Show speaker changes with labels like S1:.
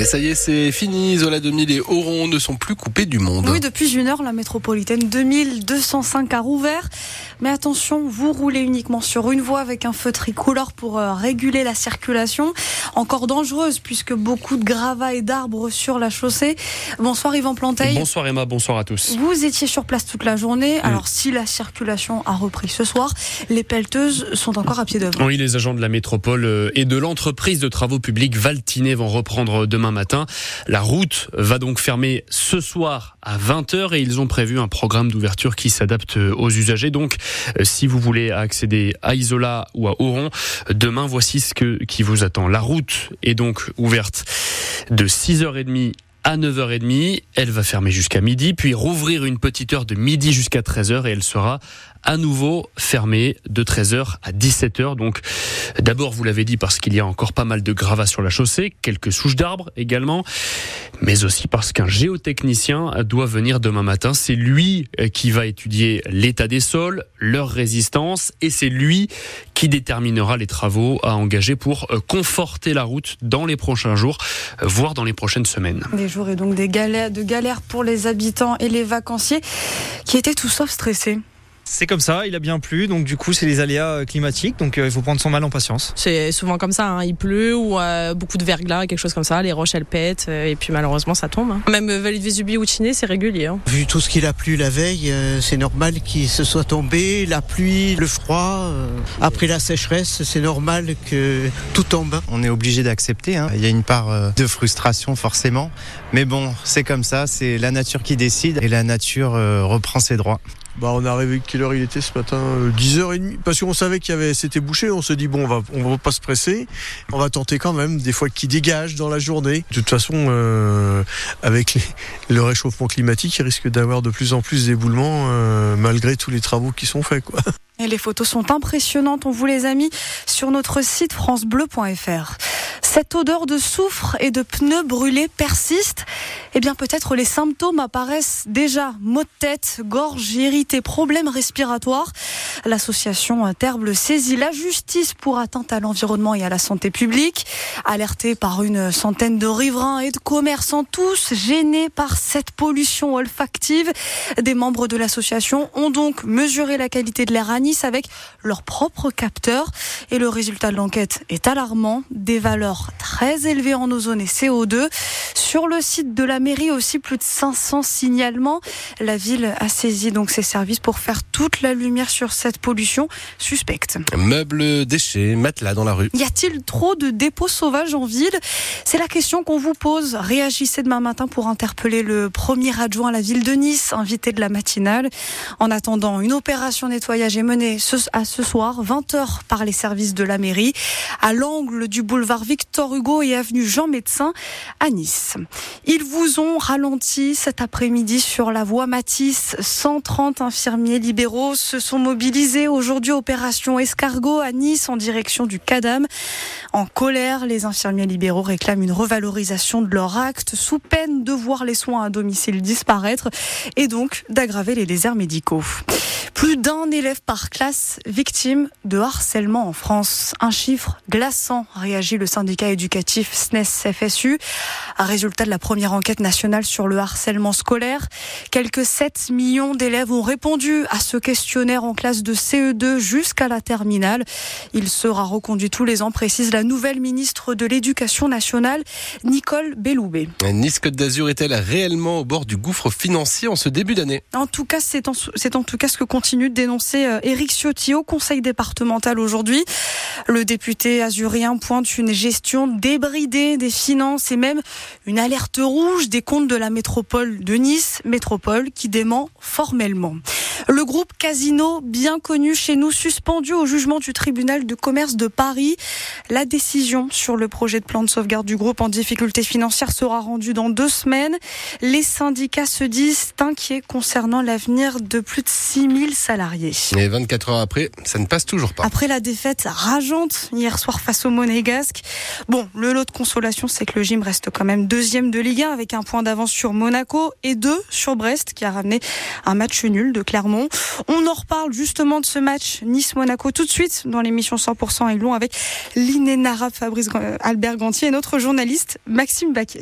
S1: Et ça y est, c'est fini. Zola 2000 et Oron ne sont plus coupés du monde.
S2: Oui, depuis une heure, la métropolitaine 2205 a rouvert. Mais attention, vous roulez uniquement sur une voie avec un feu tricolore pour euh, réguler la circulation. Encore dangereuse puisque beaucoup de gravats et d'arbres sur la chaussée. Bonsoir Yvan Planteil.
S3: Bonsoir Emma, bonsoir à tous.
S2: Vous étiez sur place toute la journée. Alors si la circulation a repris ce soir, les pelleteuses sont encore à pied d'œuvre.
S3: Oui, les agents de la métropole euh, et de l'entreprise de travaux publics Valtinet vont reprendre demain matin. La route va donc fermer ce soir à 20h et ils ont prévu un programme d'ouverture qui s'adapte aux usagers. Donc euh, si vous voulez accéder à Isola ou à Oron, demain voici ce qui vous attend. La route est donc ouverte de 6h30 à 9h30. Elle va fermer jusqu'à midi, puis rouvrir une petite heure de midi jusqu'à 13h et elle sera à nouveau fermée de 13h à 17h. Donc d'abord, vous l'avez dit, parce qu'il y a encore pas mal de gravats sur la chaussée, quelques souches d'arbres également, mais aussi parce qu'un géotechnicien doit venir demain matin. C'est lui euh, qui va étudier l'état des sols, leur résistance, et c'est lui qui déterminera les travaux à engager pour euh, conforter la route dans les prochains jours, euh, voire dans les prochaines semaines.
S2: Des jours et donc des galères, pour les habitants et les vacanciers qui étaient tout sauf stressés.
S4: C'est comme ça, il a bien plu, donc du coup c'est les aléas euh, climatiques, donc euh, il faut prendre son mal en patience.
S5: C'est souvent comme ça, hein. il pleut ou euh, beaucoup de verglas, quelque chose comme ça, les roches elles pètent et puis malheureusement ça tombe. Hein. Même Vallée de Vésubie ou Chiné c'est régulier. Hein.
S6: Vu tout ce qu'il a plu la veille, c'est normal qu'il se soit tombé, la pluie, le froid. après la sécheresse, c'est normal que tout tombe.
S7: On est obligé d'accepter, hein. il y a une part de frustration forcément, mais bon c'est comme ça, c'est la nature qui décide et la nature reprend ses droits.
S8: Bah, on est arrivé, quelle heure il était ce matin 10h30, parce qu'on savait qu'il y avait, c'était bouché, on se dit, bon, on va, on va pas se presser, on va tenter quand même, des fois qu'il dégage dans la journée. De toute façon, euh, avec le réchauffement climatique, il risque d'avoir de plus en plus d'éboulements, euh, malgré tous les travaux qui sont faits, quoi.
S2: Et les photos sont impressionnantes, on vous les a mis sur notre site francebleu.fr. Cette odeur de soufre et de pneus brûlés persiste. Eh bien, peut-être les symptômes apparaissent déjà. Maux de tête, gorge irritée, problèmes respiratoires. L'association Terble saisit la justice pour atteinte à l'environnement et à la santé publique. Alertée par une centaine de riverains et de commerçants, tous gênés par cette pollution olfactive, des membres de l'association ont donc mesuré la qualité de l'air à Nice avec leur propre capteur. Et le résultat de l'enquête est alarmant. Des valeurs très élevé en ozone et CO2. Sur le site de la mairie aussi, plus de 500 signalements. La ville a saisi donc ses services pour faire toute la lumière sur cette pollution suspecte.
S1: Meubles, déchets, matelas dans la rue.
S2: Y a-t-il trop de dépôts sauvages en ville? C'est la question qu'on vous pose. Réagissez demain matin pour interpeller le premier adjoint à la ville de Nice, invité de la matinale. En attendant, une opération nettoyage est menée à ce soir, 20h par les services de la mairie, à l'angle du boulevard Victor Hugo et avenue Jean Médecin à Nice. Ils vous ont ralenti cet après-midi sur la voie Matisse. 130 infirmiers libéraux se sont mobilisés aujourd'hui opération escargot à Nice en direction du Cadam. En colère, les infirmiers libéraux réclament une revalorisation de leur acte sous peine de voir les soins à domicile disparaître et donc d'aggraver les déserts médicaux. Plus d'un élève par classe victime de harcèlement en France. Un chiffre glaçant, réagit le syndicat éducatif SNES-FSU. Résultat de la première enquête nationale sur le harcèlement scolaire. Quelques 7 millions d'élèves ont répondu à ce questionnaire en classe de CE2 jusqu'à la terminale. Il sera reconduit tous les ans, précise la nouvelle ministre de l'Éducation nationale, Nicole Belloubet.
S1: Nice Côte d'Azur est-elle réellement au bord du gouffre financier en ce début d'année?
S2: En tout cas, c'est en, en, tout cas ce que continue de dénoncer euh, Éric Ciotti au conseil départemental aujourd'hui. Le député azurien pointe une gestion débridée des finances et même une alerte rouge des comptes de la métropole de Nice, métropole qui dément formellement. Le groupe Casino, bien connu chez nous, suspendu au jugement du tribunal de commerce de Paris. La décision sur le projet de plan de sauvegarde du groupe en difficulté financière sera rendue dans deux semaines. Les syndicats se disent inquiets concernant l'avenir de plus de 6000 salariés.
S1: Et 24 heures après, ça ne passe toujours pas.
S2: Après la défaite rageante hier soir face au Monégasque, bon, le lot de consolation, c'est que le gym reste quand même deuxième de Ligue 1 avec un point d'avance sur Monaco et deux sur Brest qui a ramené un match nul de Clermont. On en reparle justement de ce match Nice-Monaco tout de suite dans l'émission 100% Aiglon avec l'inénarrable Fabrice Albert Gantier et notre journaliste Maxime Baquet.